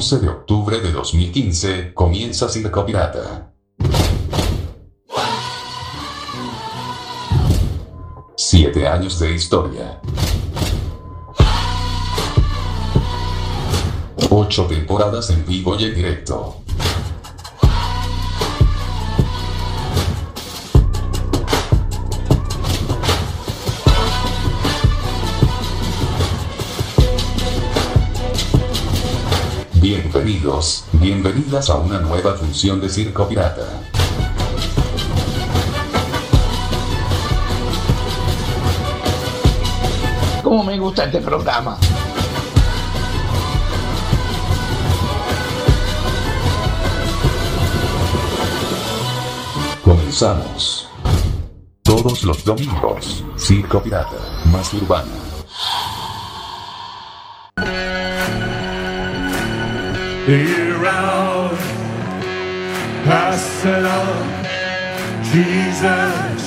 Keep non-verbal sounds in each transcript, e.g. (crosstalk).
11 de octubre de 2015, comienza Circo Pirata. Siete años de historia. Ocho temporadas en vivo y en directo. Bienvenidos, bienvenidas a una nueva función de Circo Pirata. ¿Cómo me gusta este programa? Comenzamos. Todos los domingos, Circo Pirata, más urbana. Here out, pass it on, Jesus.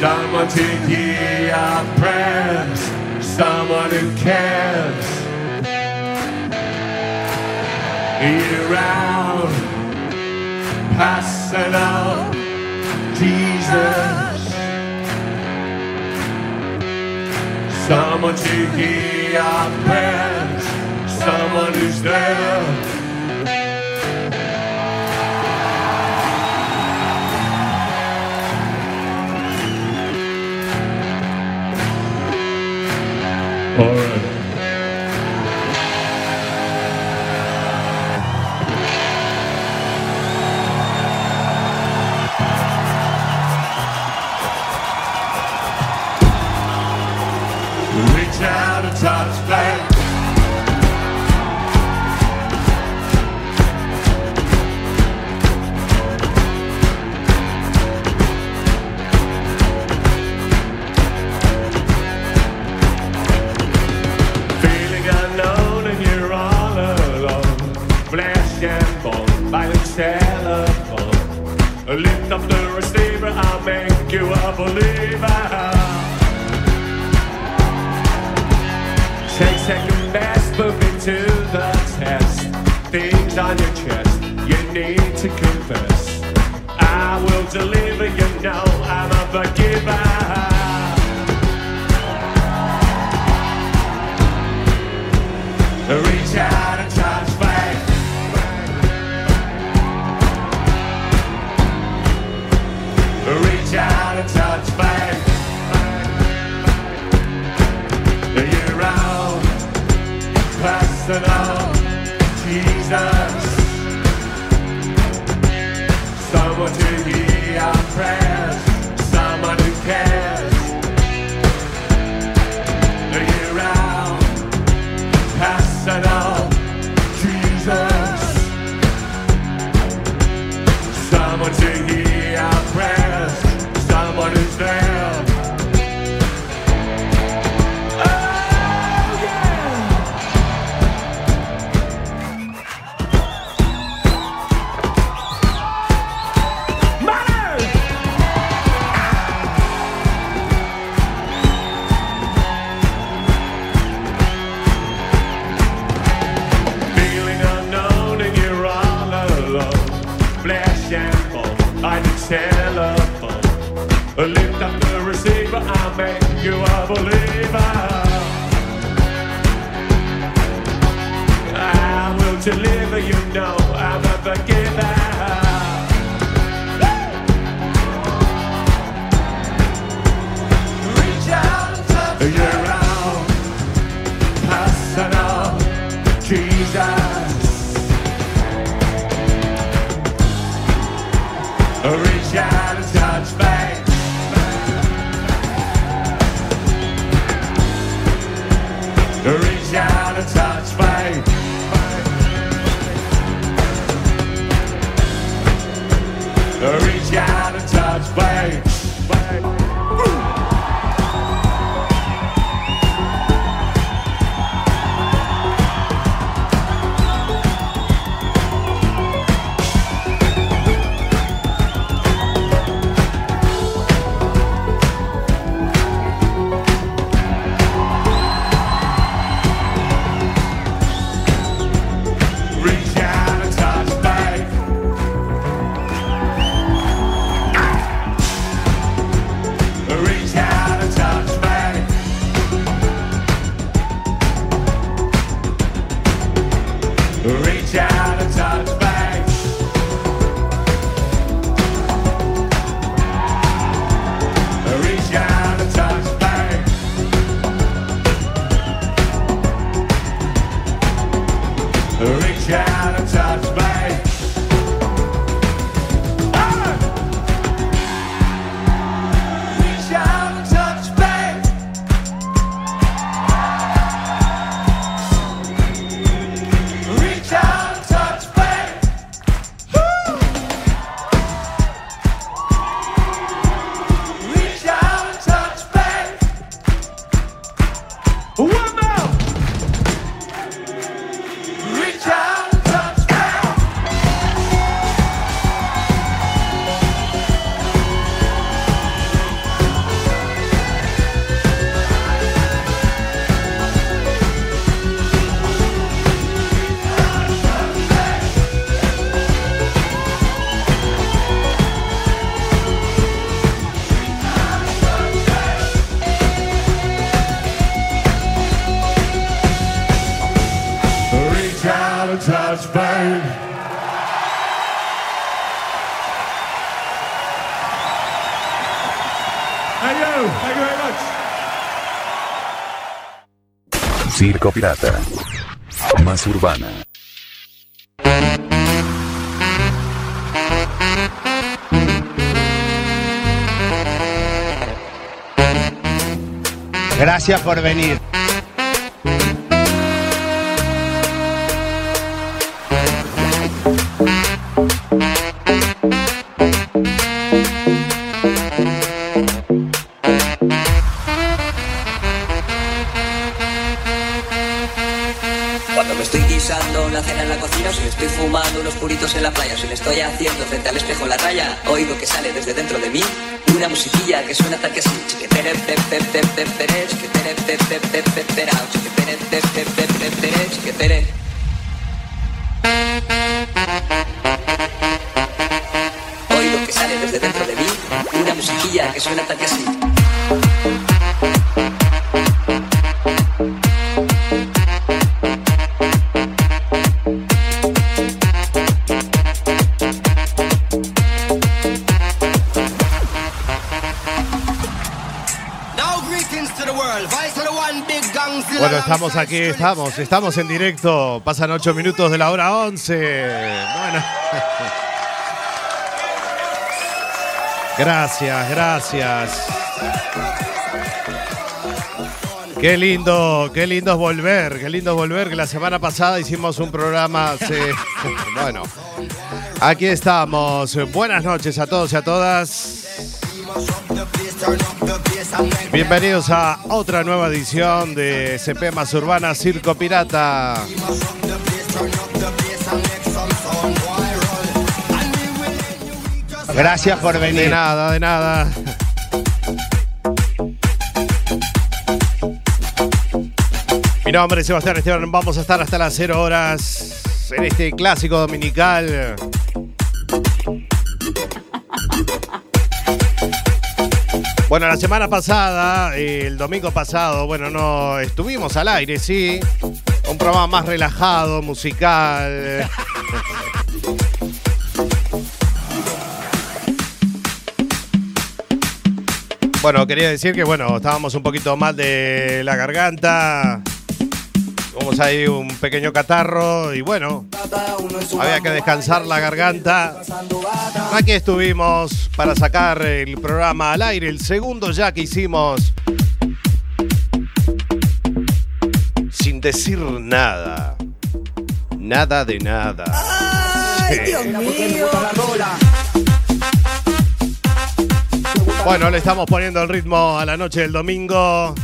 Someone to hear our prayers, someone who cares. Here out, pass it on, Jesus. Someone taking our plans, someone who's there. All right. Circo Pirata. Más urbana. Gracias por venir. En la playa, si le estoy haciendo frente al espejo la raya, oigo que sale desde dentro de mí una musiquilla que suena tal que así. Así. Aquí, estamos, estamos en directo. Pasan ocho minutos de la hora 11. Bueno. (laughs) Gracias, gracias. Qué lindo, qué lindo es volver, qué lindo es volver, que la semana pasada hicimos un programa, (laughs) bueno, aquí estamos, buenas noches a todos y a todas. Bienvenidos a otra nueva edición de CP Más Urbana Circo Pirata. Gracias por De venir. nada, de nada. Mi nombre es Sebastián Esteban. Vamos a estar hasta las 0 horas en este clásico dominical. Bueno, la semana pasada, el domingo pasado, bueno, no estuvimos al aire, sí. Un programa más relajado, musical. (laughs) Bueno, quería decir que, bueno, estábamos un poquito mal de la garganta. Tuvimos ahí un pequeño catarro y bueno, había que descansar la garganta. Aquí estuvimos para sacar el programa al aire, el segundo ya que hicimos. Sin decir nada. Nada de nada. Sí. Bueno, le estamos poniendo el ritmo a la noche del domingo.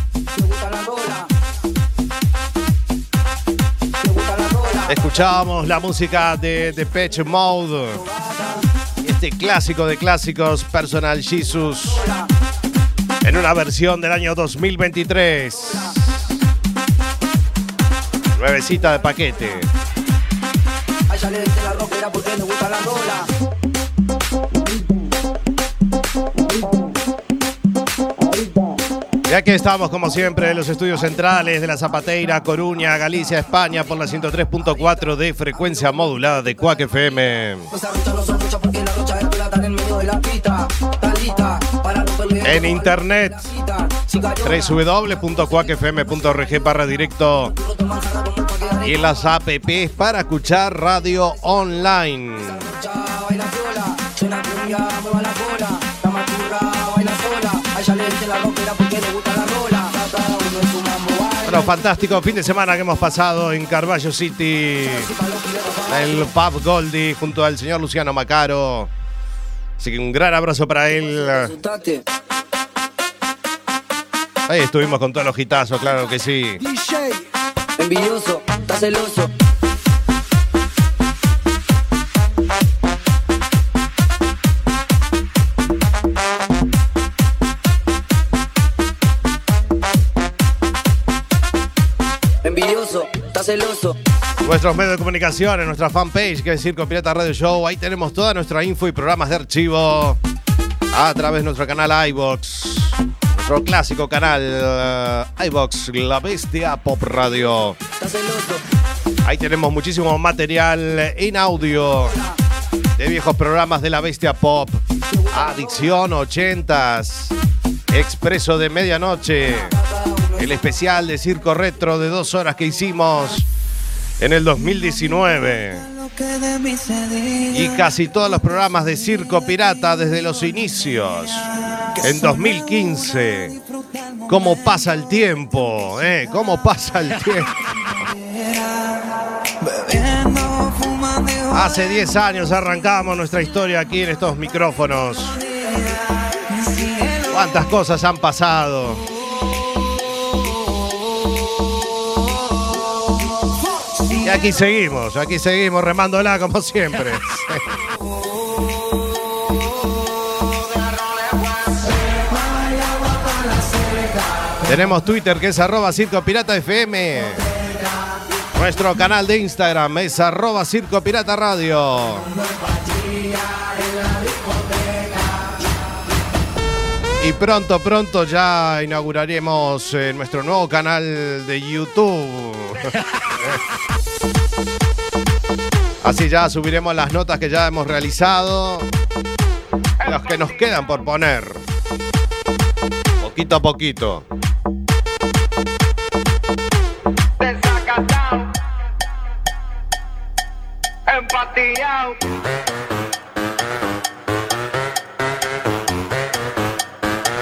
Escuchábamos la música de Depeche Mode. Este clásico de clásicos, Personal Jesus. En una versión del año 2023. Nuevecita de paquete. Y aquí estamos, como siempre, en los estudios centrales de la Zapateira, Coruña, Galicia, España, por la 103.4 de frecuencia modulada de Cuac FM. En internet, www.cuacfm.org barra directo y en las apps para escuchar radio online. Bueno, fantástico fin de semana que hemos pasado en Carballo City, el Pub Goldie, junto al señor Luciano Macaro. Así que un gran abrazo para él. Ahí estuvimos con todos los hitazos, claro que sí. Envidioso, está celoso. Celoso. Nuestros medios de comunicación, en nuestra fanpage, que es Circo Pirata Radio Show. Ahí tenemos toda nuestra info y programas de archivo a través de nuestro canal iBox. Nuestro clásico canal eh, iBox, La Bestia Pop Radio. Ahí tenemos muchísimo material en audio de viejos programas de la Bestia Pop. Adicción 80s. Expreso de Medianoche. El especial de Circo Retro de dos horas que hicimos en el 2019. Y casi todos los programas de Circo Pirata desde los inicios. En 2015. ¿Cómo pasa el tiempo? ¿Eh? ¿Cómo pasa el tiempo? Hace 10 años arrancamos nuestra historia aquí en estos micrófonos. ¿Cuántas cosas han pasado? Y aquí seguimos, aquí seguimos remándola como siempre. Tenemos Twitter que es arroba Circo Pirata FM. Nuestro canal de Instagram es arroba Circo Pirata Radio. Y pronto, pronto ya inauguraremos eh, nuestro nuevo canal de YouTube. (laughs) Así ya subiremos las notas que ya hemos realizado. Los que nos quedan por poner. Poquito a poquito.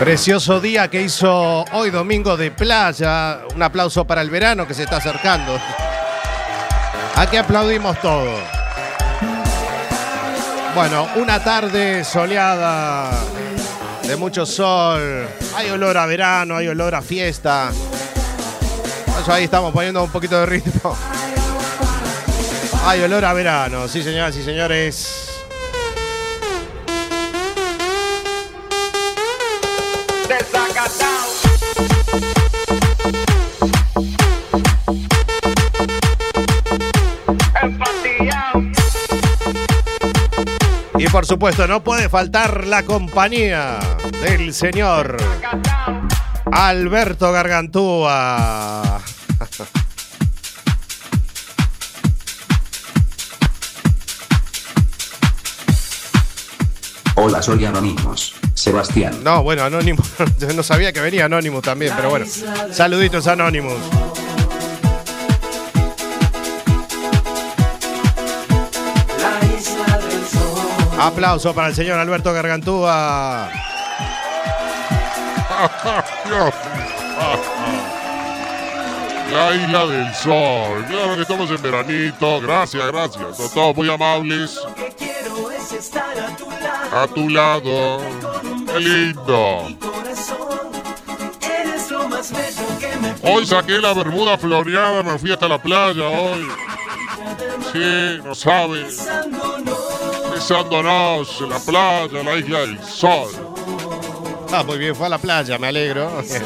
Precioso día que hizo hoy domingo de playa. Un aplauso para el verano que se está acercando. Aquí aplaudimos todo. Bueno, una tarde soleada, de mucho sol. Hay olor a verano, hay olor a fiesta. Ahí estamos poniendo un poquito de ritmo. Hay olor a verano, sí señoras y señores. Por supuesto, no puede faltar la compañía del señor Alberto Gargantúa. Hola, soy Anonymous. Sebastián. No, bueno, Anonymous. (laughs) Yo no sabía que venía Anonymous también, pero bueno. Saluditos, Anonymous. Aplauso para el señor Alberto Gargantúa. (laughs) La isla del sol. Claro que estamos en veranito. Gracias, gracias. Son todos muy amables. A tu lado. Qué lindo. Hoy saqué la bermuda floreada, me fui hasta la playa hoy. Sí, no sabes. Besándonos en la playa, en la isla del sol. Ah, muy bien, fue a la playa, me alegro. Así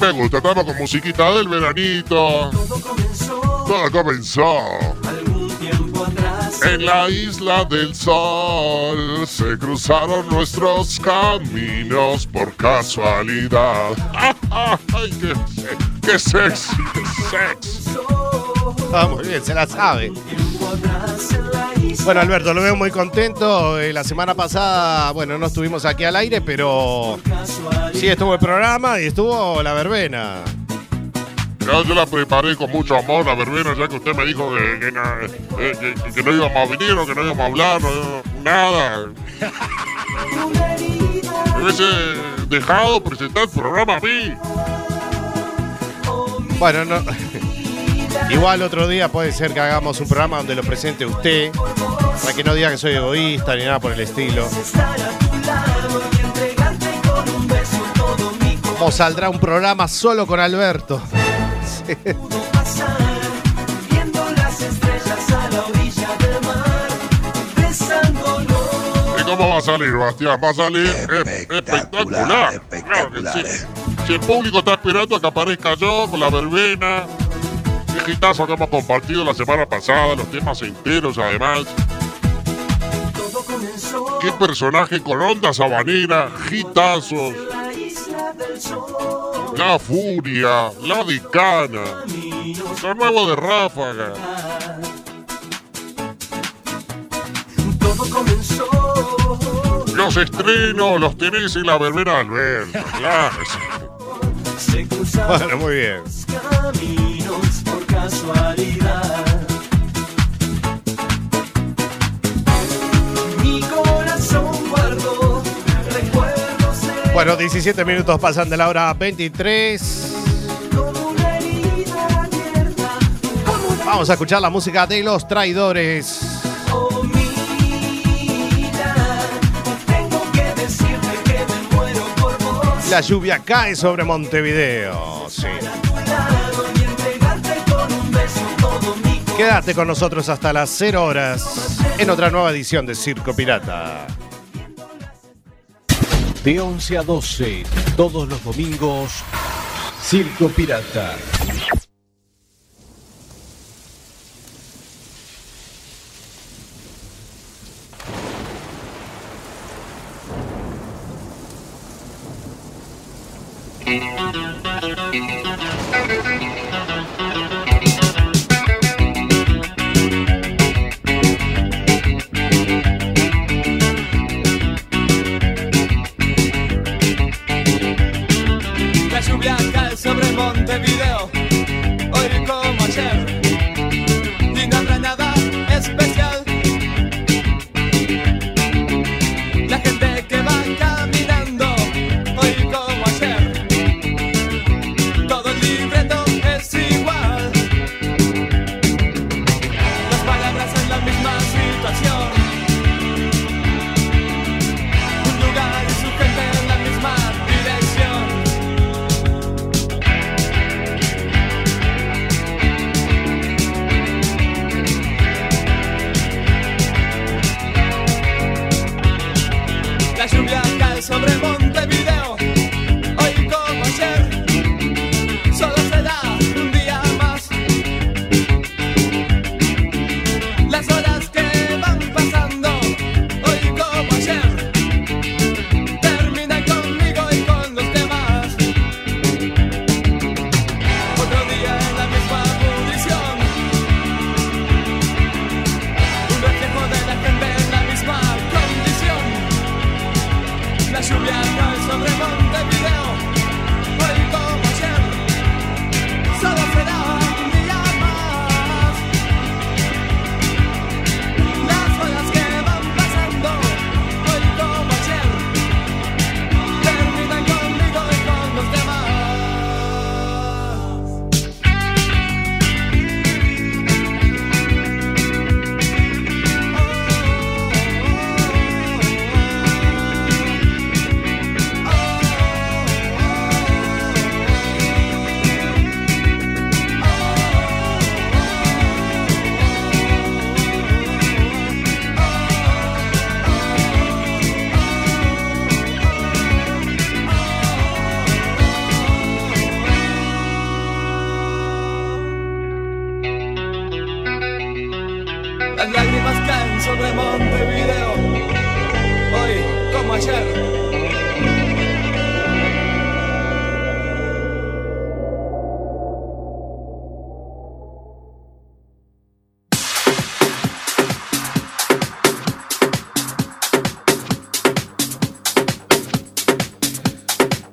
me gusta, estamos con musiquita del veranito. Todo comenzó. En la isla del sol se cruzaron nuestros caminos por casualidad. (laughs) ¡Ay, qué, qué sexy! Ah, muy bien, se la sabe. Bueno, Alberto, lo veo muy contento. Eh, la semana pasada, bueno, no estuvimos aquí al aire, pero sí estuvo el programa y estuvo la verbena. Ya yo la preparé con mucho amor, la verbena, ya que usted me dijo que, que no íbamos a venir o que no íbamos a hablar, nada. Me hubiese dejado presentar el programa a mí. Bueno, no. (laughs) Igual otro día puede ser que hagamos un programa donde lo presente usted, para que no diga que soy egoísta ni nada por el estilo. O saldrá un programa solo con Alberto. ¿Y cómo va a salir, Bastián? Va a salir es- espectacular. Claro que sí. Si el público está esperando a que aparezca yo con la verbena, el hitazo que hemos compartido la semana pasada, los temas enteros además. qué personaje con onda sabanera, gitazos. La furia, la decana, lo nuevo de Ráfaga. Todo comenzó. Los estrenos los tenés en la verbena Alberto, claro. Bueno, muy bien. caminos por casualidad. Bueno, 17 minutos pasan de la hora 23. como una herida abierta, como una Vamos a escuchar la música de los traidores. La lluvia cae sobre Montevideo. Quédate con nosotros hasta las 0 horas en otra nueva edición de Circo Pirata. De 11 a 12, todos los domingos, Circo Pirata.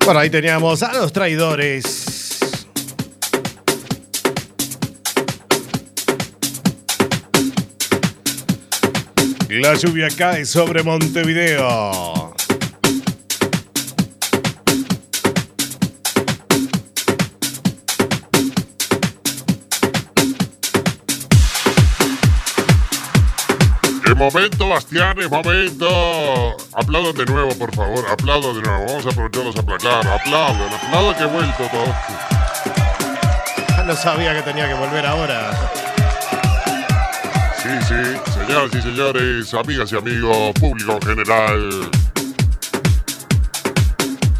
Bueno, ahí teníamos a los traidores. La lluvia cae sobre Montevideo. Momento, Bastián, es momento. Aplaudan de nuevo, por favor. Aplaudan de nuevo. Vamos a aprovecharlos a aplacar. Aplaudan, aplaudan que he vuelto todo. No sabía que tenía que volver ahora. Sí, sí, señoras y señores, amigas y amigos, público en general.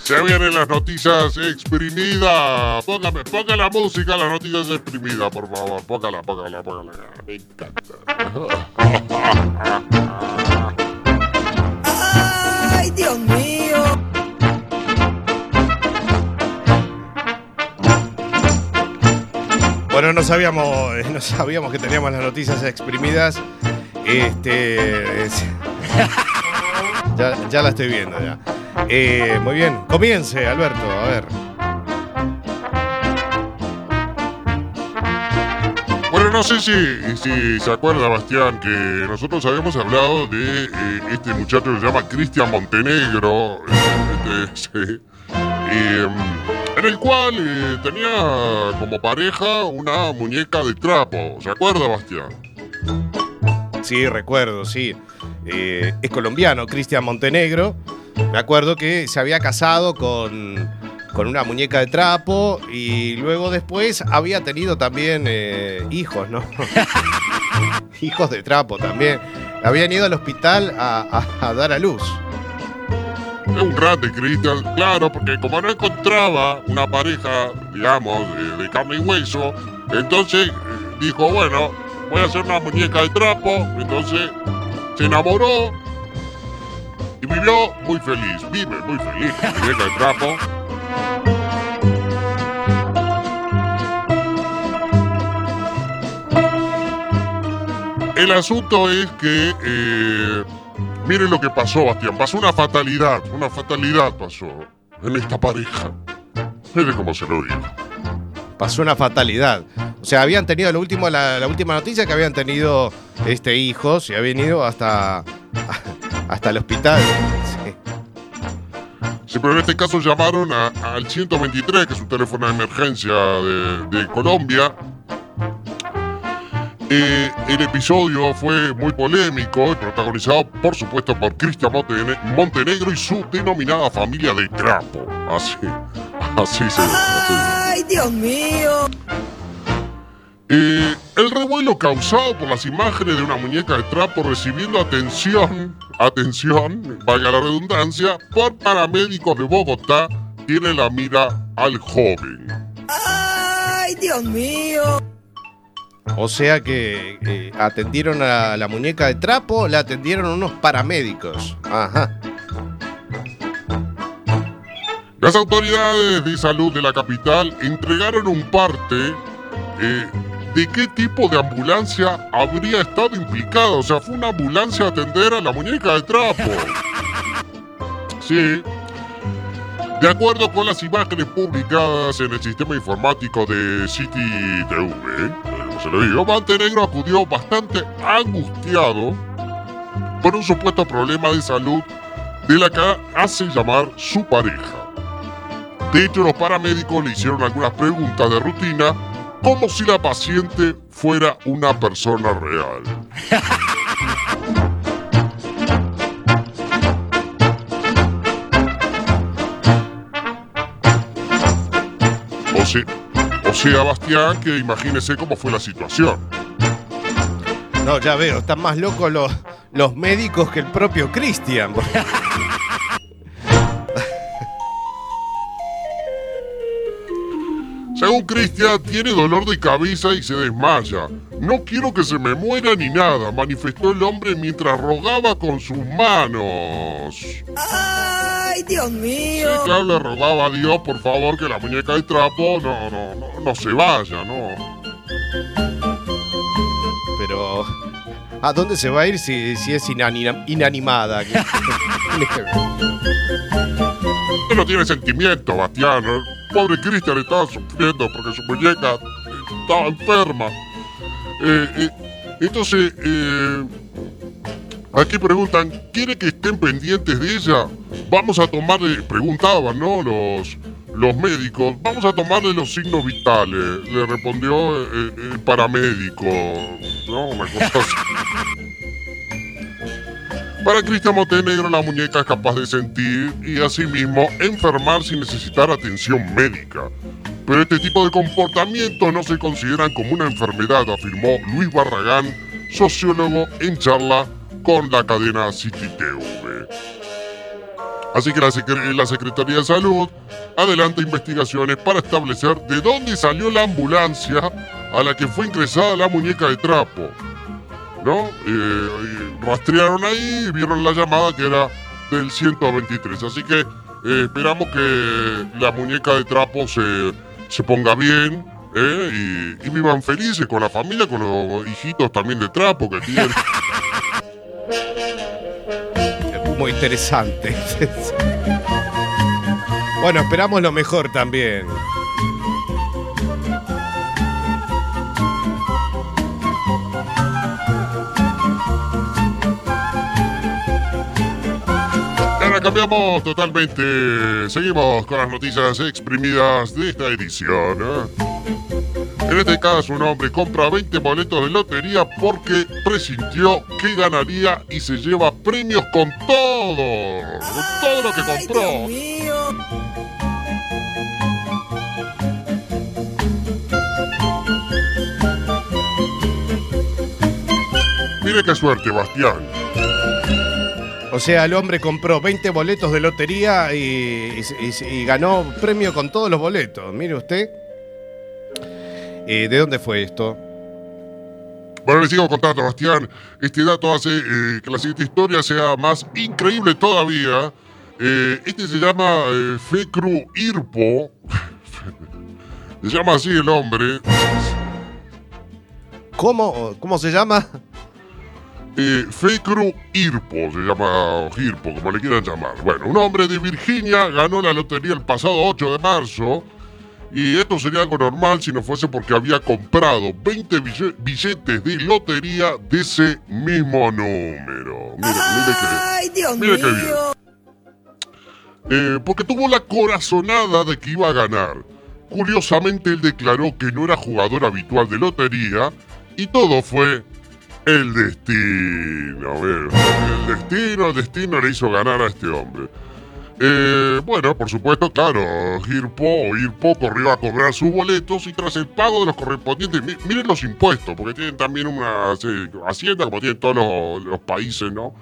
Se vienen las noticias exprimidas. Póngame, ponga la música, las noticias exprimidas, por favor. Póngala, póngala, póngala. Me encanta. Ay, Dios mío. Bueno, no sabíamos, (laughs) no sabíamos que teníamos las noticias exprimidas. Este. es- (laughs) ya, ya la estoy viendo ya. Eh, muy bien, comience, Alberto, a ver. Bueno, no sé si, si se acuerda, Bastián, que nosotros habíamos hablado de eh, este muchacho que se llama Cristian Montenegro, este, (laughs) sí, mm, en el cual eh, tenía como pareja una muñeca de trapo. ¿Se acuerda, Bastián? Sí, recuerdo, sí. Eh, es colombiano, Cristian Montenegro. Me acuerdo que se había casado con, con una muñeca de trapo y luego después había tenido también eh, hijos, ¿no? (laughs) hijos de trapo también. Habían ido al hospital a, dar a luz. Un grande, Cristian, claro, porque como no encontraba una pareja, digamos, de, de carne y hueso, entonces eh, dijo, bueno, voy a hacer una muñeca de trapo, entonces se enamoró y vivió muy feliz, vive muy feliz, muñeca de trapo. El asunto es que, eh, miren lo que pasó, Bastián. Pasó una fatalidad, una fatalidad pasó en esta pareja. Miren cómo se lo digo. Pasó una fatalidad. O sea, habían tenido lo último, la, la última noticia que habían tenido este hijos y habían ido hasta, hasta el hospital. Sí. Sí, pero en este caso llamaron a- al 123, que es un teléfono de emergencia de, de Colombia. Eh, el episodio fue muy polémico y protagonizado, por supuesto, por Cristian Montene- Montenegro y su denominada familia de trapo. Así, así se así. Ay, Dios mío. Eh, el revuelo causado por las imágenes de una muñeca de trapo recibiendo atención, atención, valga la redundancia, por paramédicos de Bogotá, tiene la mira al joven. Ay, Dios mío. O sea que eh, atendieron a la muñeca de trapo, la atendieron unos paramédicos. Ajá. Las autoridades de salud de la capital entregaron un parte eh, de qué tipo de ambulancia habría estado implicada. O sea, fue una ambulancia a atender a la muñeca de trapo. (laughs) Sí. De acuerdo con las imágenes publicadas en el sistema informático de City TV, eh, como se lo digo, Montenegro acudió bastante angustiado por un supuesto problema de salud de la que hace llamar su pareja. De hecho, los paramédicos le hicieron algunas preguntas de rutina como si la paciente fuera una persona real. O sea, o sea, Bastián, que imagínese cómo fue la situación. No, ya veo, están más locos los, los médicos que el propio Cristian. Según Cristian, tiene dolor de cabeza y se desmaya. No quiero que se me muera ni nada, manifestó el hombre mientras rogaba con sus manos. Sí, Ay, Dios mío. claro, le rogaba a Dios, por favor, que la muñeca de trapo no, no, no, no se vaya, ¿no? Pero, ¿a dónde se va a ir si, si es inanina- inanimada? (laughs) (laughs) Usted no tiene sentimiento, Bastián. Pobre Cristian estaba sufriendo porque su muñeca estaba enferma. Eh, entonces, eh, aquí preguntan, ¿quiere que estén pendientes de ella? Vamos a tomarle, preguntaban, ¿no? Los, los médicos, vamos a tomarle los signos vitales, le respondió eh, el paramédico, ¿no? Una cosa así. (laughs) Para Cristian Montenegro la muñeca es capaz de sentir y asimismo enfermar sin necesitar atención médica. Pero este tipo de comportamientos no se consideran como una enfermedad, afirmó Luis Barragán, sociólogo en charla con la cadena City TV. Así que la, la Secretaría de Salud adelanta investigaciones para establecer de dónde salió la ambulancia a la que fue ingresada la muñeca de trapo. ¿No? Eh, rastrearon ahí y vieron la llamada que era del 123. Así que eh, esperamos que la muñeca de trapo se, se ponga bien ¿eh? y, y vivan felices con la familia, con los hijitos también de trapo que tienen. (laughs) Muy interesante. (laughs) bueno, esperamos lo mejor también. Ahora cambiamos totalmente. Seguimos con las noticias exprimidas de esta edición. ¿eh? En este caso, un hombre compra 20 boletos de lotería porque presintió que ganaría y se lleva premios con todo. Con todo lo que compró. Mire qué suerte, Bastián. O sea, el hombre compró 20 boletos de lotería y, y- ganó premio con todos los boletos. Mire usted. Eh, ¿De dónde fue esto? Bueno, les sigo contando, Bastián. Este dato hace eh, que la siguiente historia sea más increíble todavía. Eh, este se llama Fekru Irpo. (laughs) se llama así el hombre. ¿Cómo, cómo se llama? Eh, Fekru Irpo, se llama o Irpo, como le quieran llamar. Bueno, un hombre de Virginia ganó la lotería el pasado 8 de marzo. Y esto sería algo normal si no fuese porque había comprado 20 bille- billetes de lotería de ese mismo número. Mire, mire que. Ay, Dios Mire qué bien. mío. Eh, porque tuvo la corazonada de que iba a ganar. Curiosamente, él declaró que no era jugador habitual de lotería y todo fue el destino. a ver, El destino, el destino le hizo ganar a este hombre. Eh, bueno, por supuesto, claro, Hirpo o Hirpo corrió a cobrar sus boletos y tras el pago de los correspondientes, mi- miren los impuestos, porque tienen también una sí, hacienda como tienen todos los, los países, ¿no?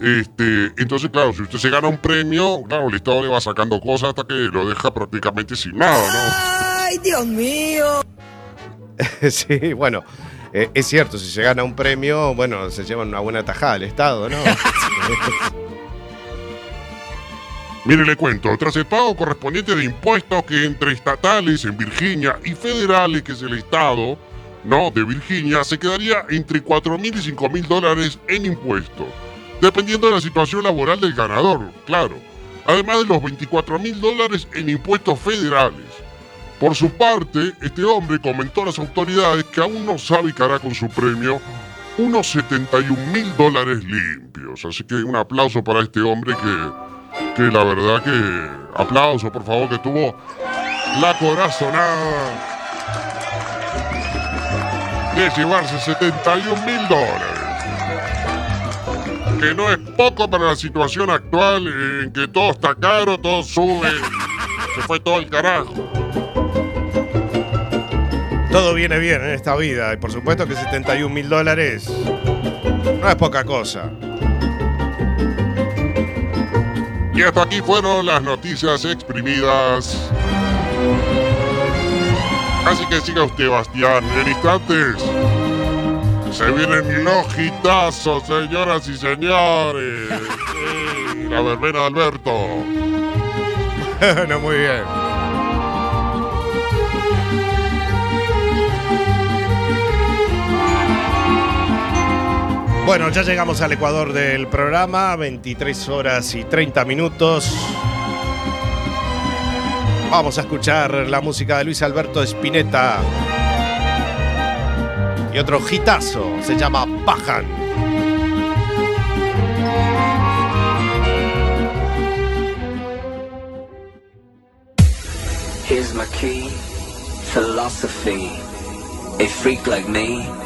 Este, entonces, claro, si usted se gana un premio, claro, el Estado le va sacando cosas hasta que lo deja prácticamente sin nada, Ay, Dios mío. (laughs) sí, bueno, eh, es cierto, si se gana un premio, bueno, se lleva una buena tajada al Estado, ¿no? (laughs) Mire, le cuento, tras el pago correspondiente de impuestos que entre estatales en Virginia y federales, que es el Estado, ¿no? De Virginia, se quedaría entre 4 mil y 5 mil dólares en impuestos, dependiendo de la situación laboral del ganador, claro. Además de los 24 mil dólares en impuestos federales. Por su parte, este hombre comentó a las autoridades que aún no sabe qué hará con su premio, unos 71 mil dólares limpios. Así que un aplauso para este hombre que, que la verdad que... Aplauso, por favor, que tuvo la corazonada de llevarse 71 mil dólares. Que no es poco para la situación actual en que todo está caro, todo sube. (laughs) Se fue todo el carajo. Todo viene bien en esta vida y por supuesto que 71 mil dólares no es poca cosa. Y hasta aquí fueron las noticias exprimidas. Así que siga usted, Bastián. En instantes se vienen los hitazos, señoras y señores. (laughs) La verbena de Alberto. bueno, muy bien. Bueno, ya llegamos al Ecuador del programa, 23 horas y 30 minutos. Vamos a escuchar la música de Luis Alberto Spinetta. Y otro hitazo, se llama Bajan. Here's my key, philosophy. A freak like me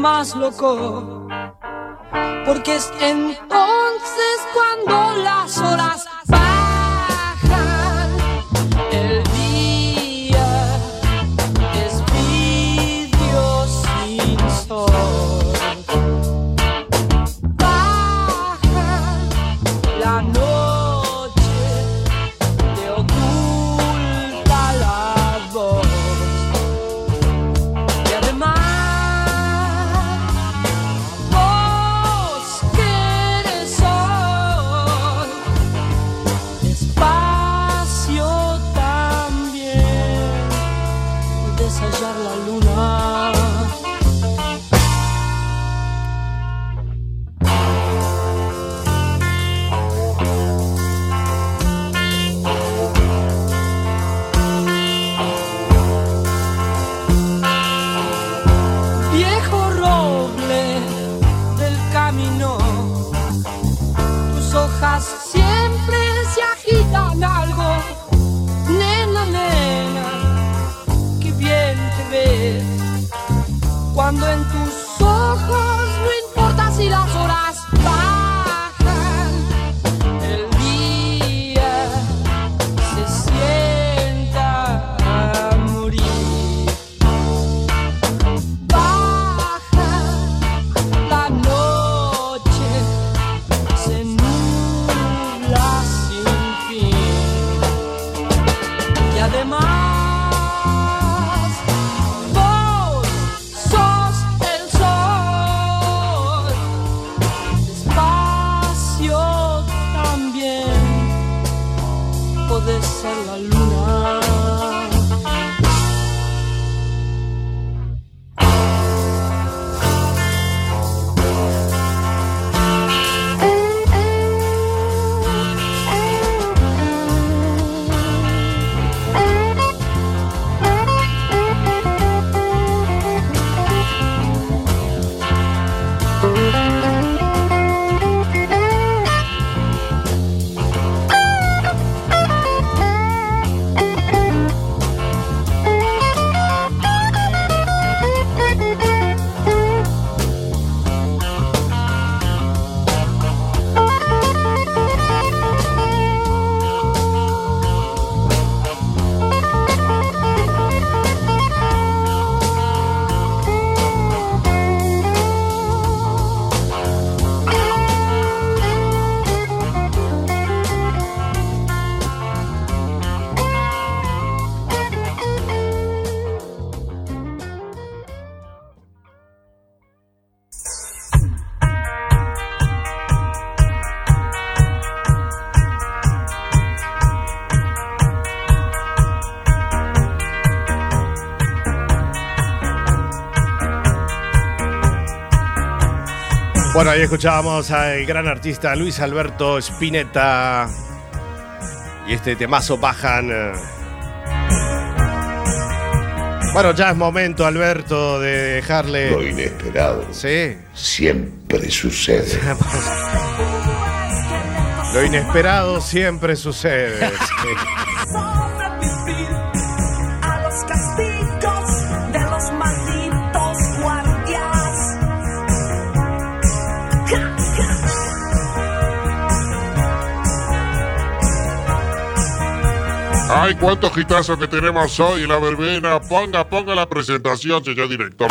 Más loco, porque es entonces Bueno, ahí escuchábamos al gran artista Luis Alberto Spinetta. Y este temazo bajan. eh. Bueno, ya es momento, Alberto, de dejarle. Lo inesperado Sí. siempre sucede. (laughs) Lo inesperado siempre sucede. (laughs) sí. Ay, cuántos gitazos que tenemos hoy en la verbena. Ponga, ponga la presentación, señor director.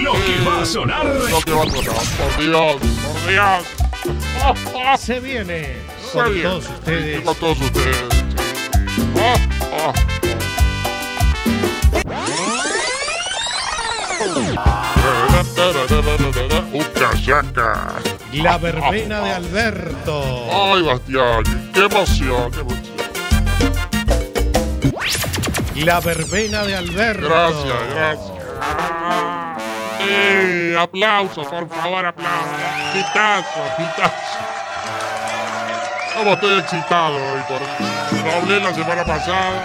Lo que va a sonar. Lo que va a sonar, por Dios, por Dios. Se viene Se con viene. todos ustedes. Con todos ustedes. Yaca. La verbena de Alberto. Ay, Bastián, qué emoción, qué emoción. La verbena de Alberto. Gracias, gracias. Eh, aplausos, por favor, aplausos. Pitazo, pitazo. Como estoy excitado hoy por lo hablé la semana pasada.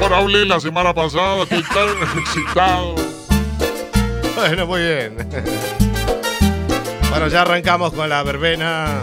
Por hablé la semana pasada, estoy tan (laughs) excitado. Bueno, muy bien. Bueno, ya arrancamos con la verbena.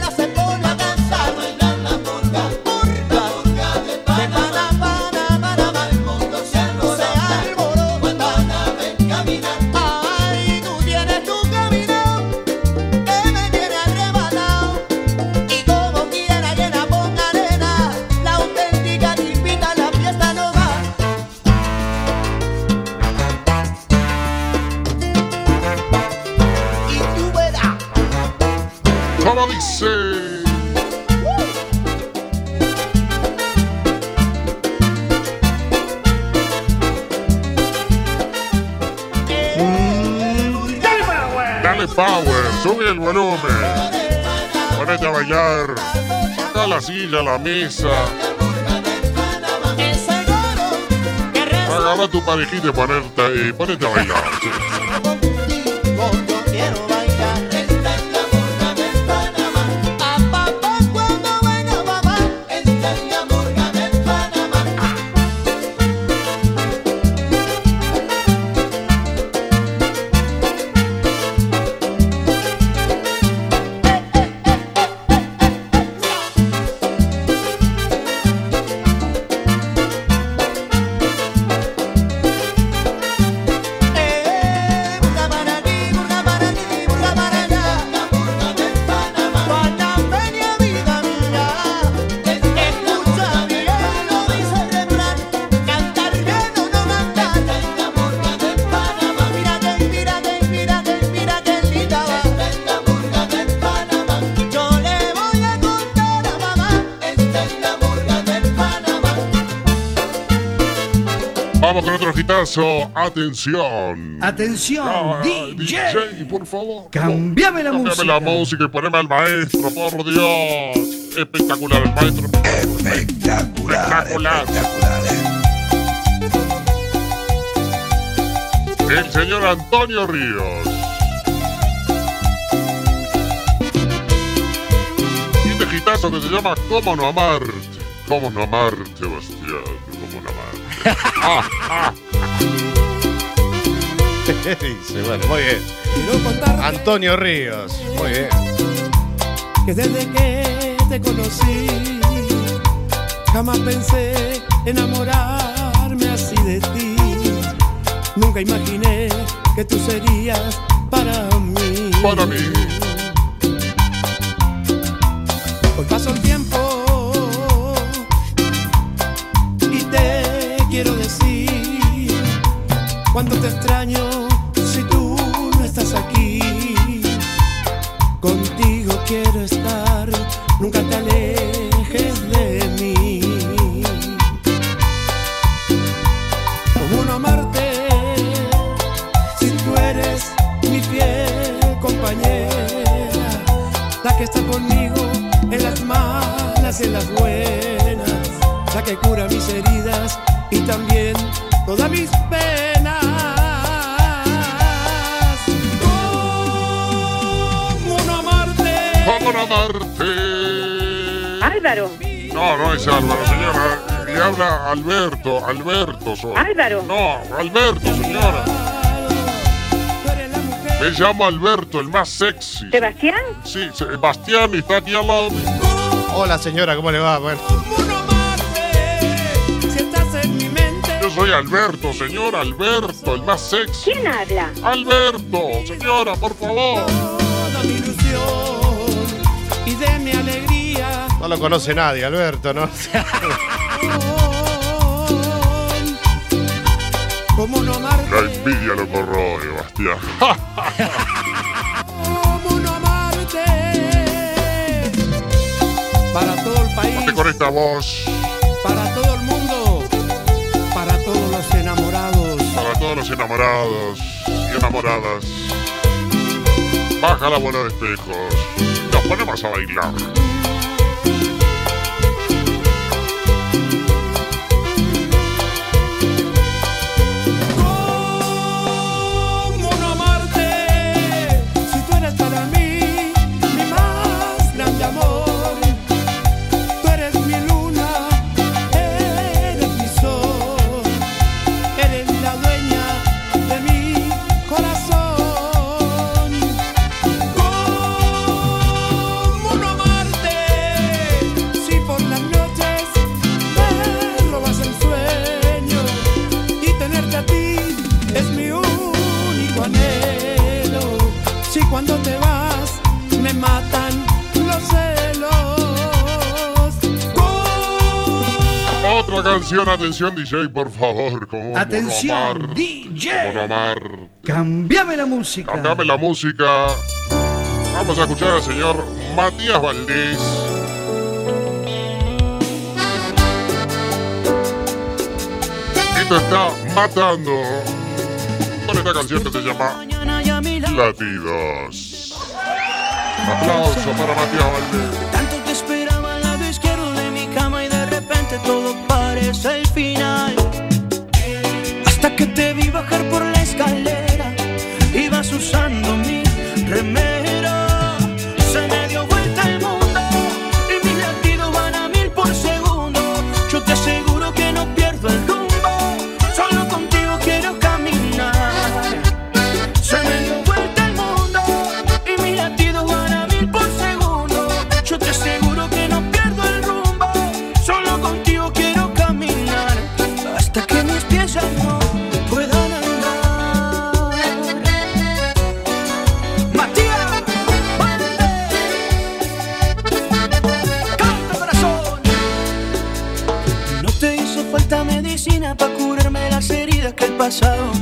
volumen. Ponete a bailar. Saca la silla, la mesa. Agarra tu parejita y ponerte, y ponete a bailar. sí. Atención. Atención, Ah, DJ. por favor. Cambiame la Cámbiame música. la música y poneme al maestro, por Dios. Espectacular, el maestro. Espectacular. Espectacular. El señor Antonio Ríos. Y este hitazo que se llama ¿Cómo no amarte? ¿Cómo no amarte, Sebastián? ¿Cómo no amarte? (laughs) Ah, ah. (laughs) Dice, bueno, muy bien. Antonio Ríos. Muy bien. que desde que te conocí jamás pensé enamorarme así de ti. Nunca imaginé que tú serías para mí. Para mí. Hoy pasó el tiempo y te quiero decir cuando te extraño la que cura mis heridas y también todas mis penas. ¿Cómo no amarte? ¿Cómo no amarte? Álvaro. No, no es Álvaro, señora. Le habla Alberto, Alberto soy. Álvaro. No, Alberto, señora. Me llamo Alberto, el más sexy. ¿Sebastián? Sí, Sebastián está aquí al lado. Hola señora, ¿cómo le va? Bueno. Soy Alberto, señor Alberto, el más sexy. ¿Quién habla? Alberto, señora, por favor. Toda mi ilusión y de mi alegría. No lo conoce nadie, Alberto, ¿no? (laughs) ¿Cómo no? La envidia lo corroe, Bastián. ¿Cómo no amarte? Para todo el país, Ponte con esta voz. Enamorados y enamoradas. Baja la bola de espejos. Nos ponemos a bailar. Otra canción, atención DJ, por favor. Como Atención, Mono Amar. DJ. Mono Amar. Cambiame la música. Cambiame la música. Vamos a escuchar al señor Matías Valdés. Esto está matando con esta canción que se llama Latidos. Aplauso para Matías Valdés. Todo parece el final. Hasta que te vi bajar por la escalera, ibas usando mi remera. Pasado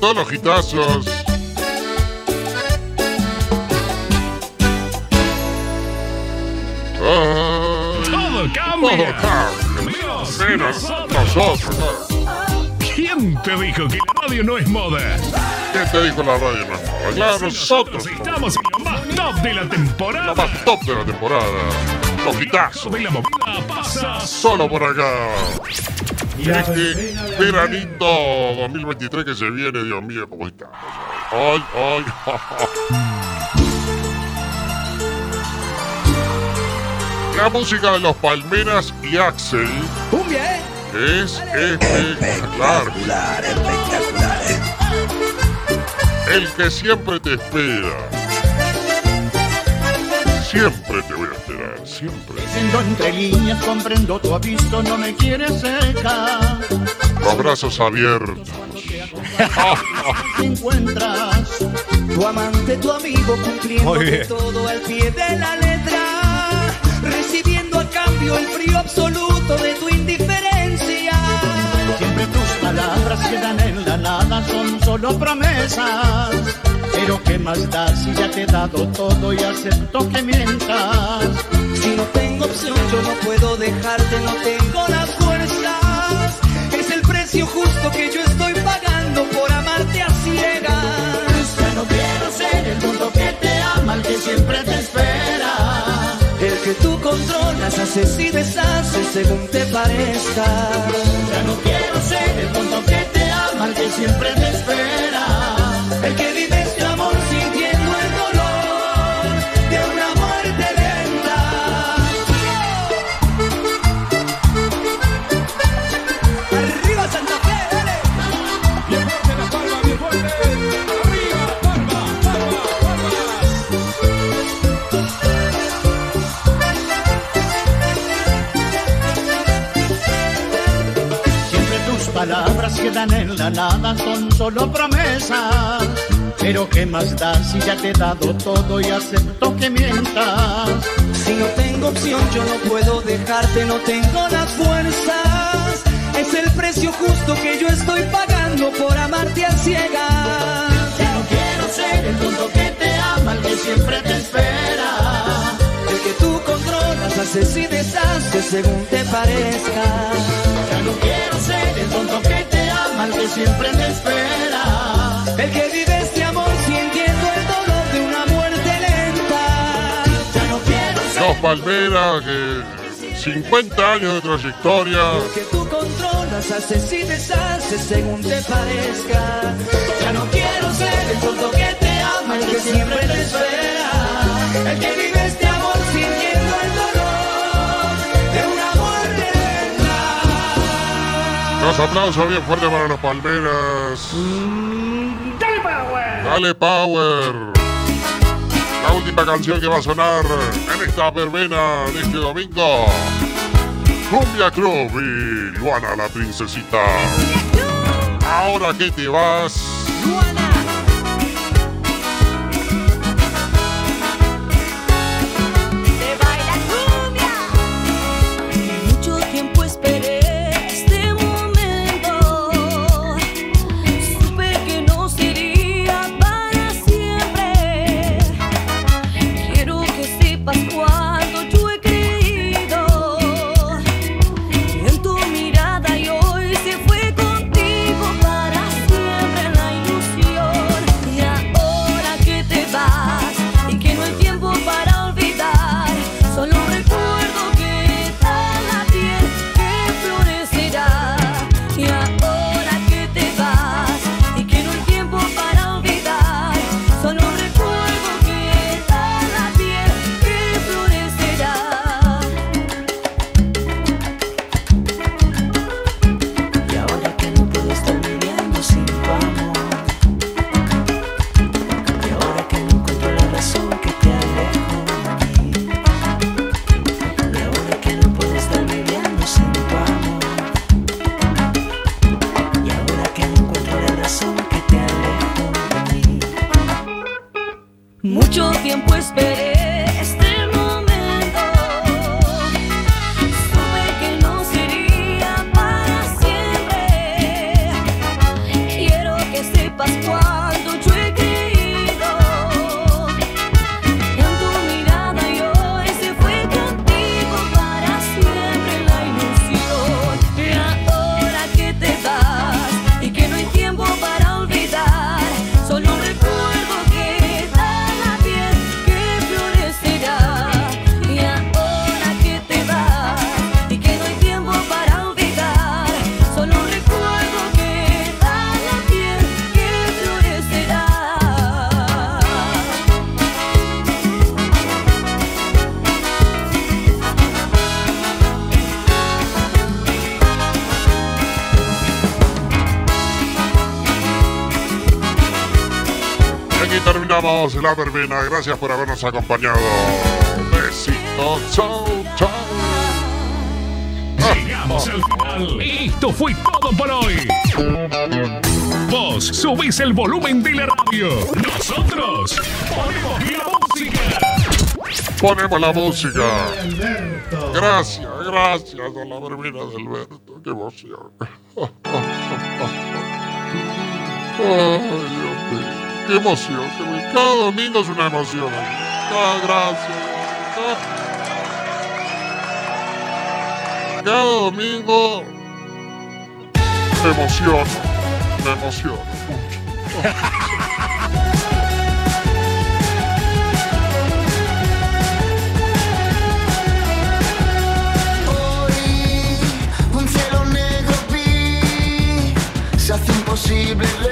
todos los hitazos. Ay, Todo cambia. Todo cambia. Dios, Menos nosotros. nosotros. ¿Quién te dijo que la radio no es moda? ¿Quién te dijo la radio no es moda? Claro, nosotros. Estamos en lo más top de la temporada. Lo más top de la temporada. Los hitazos. De la movida pasa Solo por acá. Este veranito 2023 que se viene, Dios mío, ¿cómo estamos? Ay, ay, (laughs) La música de los Palmeras y Axel Cumbia, ¿eh? es espectacular. espectacular, ¿eh? El que siempre te espera. Siempre te voy a siempre. Leyendo entre líneas comprendo tu aviso, no me quieres cerca. Los brazos abiertos. Te encuentras Tu amante, tu amigo, cumpliendo todo al pie de la letra, recibiendo a cambio el frío absoluto de tu indiferencia. Siempre tus palabras quedan en la nada, son solo promesas. Pero qué más da si ya te he dado todo y acepto que mientas. Si no tengo opción, yo no puedo dejarte, no tengo las fuerzas. Es el precio justo que yo estoy pagando por amarte a ciegas. Ya no quiero ser el tonto que te ama, el que siempre te espera. El que tú controlas, haces y deshaces según te parezca. Ya no quiero ser el tonto que te ama, el que siempre te espera. El que vive quedan en la nada, son solo promesas. Pero qué más da si ya te he dado todo y acepto que mientas. Si no tengo opción, yo no puedo dejarte, no tengo las fuerzas. Es el precio justo que yo estoy pagando por amarte a ciegas. Ya no quiero ser el tonto que te ama, el que siempre te espera. El que tú controlas, haces y deshaces según te parezca. Ya no quiero ser el tonto que te algo siempre me espera. El que vive este amor sintiendo el dolor de una muerte lenta. Ya no quiero ser Los Palmeras, que 50 años de trayectoria. Lo que tú controlas, haces y deshaces según te parezca. Ya no quiero ser el tonto que te ama, el que siempre te espera. El que vive este amor Unos aplausos bien fuertes para las palmeras. Mm, ¡Dale Power! ¡Dale Power! La última canción que va a sonar en esta verbena de este domingo. Cumbia Club y Luana la princesita. Ahora que te vas. Luana. la verbena. Gracias por habernos acompañado. Besito, chau, chau. Llegamos al final. Esto fue todo por hoy. Vos subís el volumen de la radio. Nosotros ponemos la música. Ponemos la música. Gracias, gracias, don la verbena de Alberto. Qué emoción. (laughs) Ay, qué emoción, cada domingo es una emoción. Cada gracias. Cada, cada domingo me emociona, me emociona mucho. imposible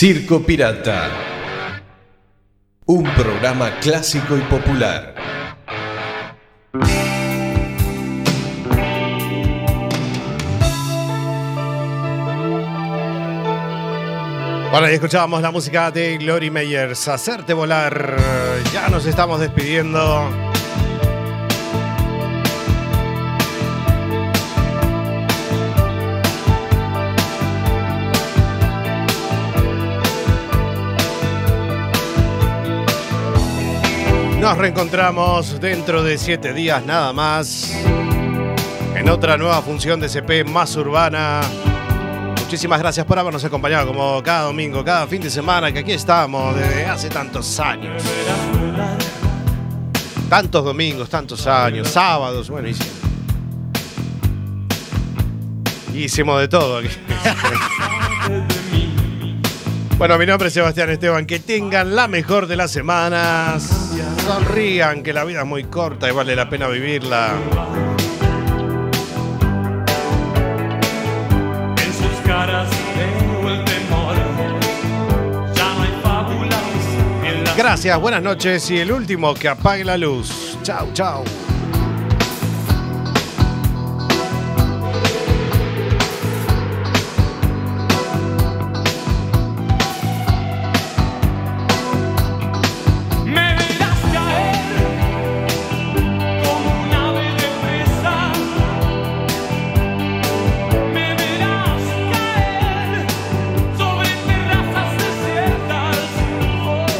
Circo Pirata. Un programa clásico y popular. Bueno, y escuchábamos la música de Glory Meyers, Hacerte Volar. Ya nos estamos despidiendo. Nos reencontramos dentro de siete días nada más en otra nueva función de CP más urbana. Muchísimas gracias por habernos acompañado como cada domingo, cada fin de semana, que aquí estamos desde hace tantos años. Tantos domingos, tantos años, sábados, bueno, hicimos. Hicimos de todo aquí. (laughs) Bueno, mi nombre es Sebastián Esteban. Que tengan la mejor de las semanas. Sonrían, que la vida es muy corta y vale la pena vivirla. En sus caras veo el temor. Ya no hay fábulas Gracias, buenas noches y el último que apague la luz. Chau, chau.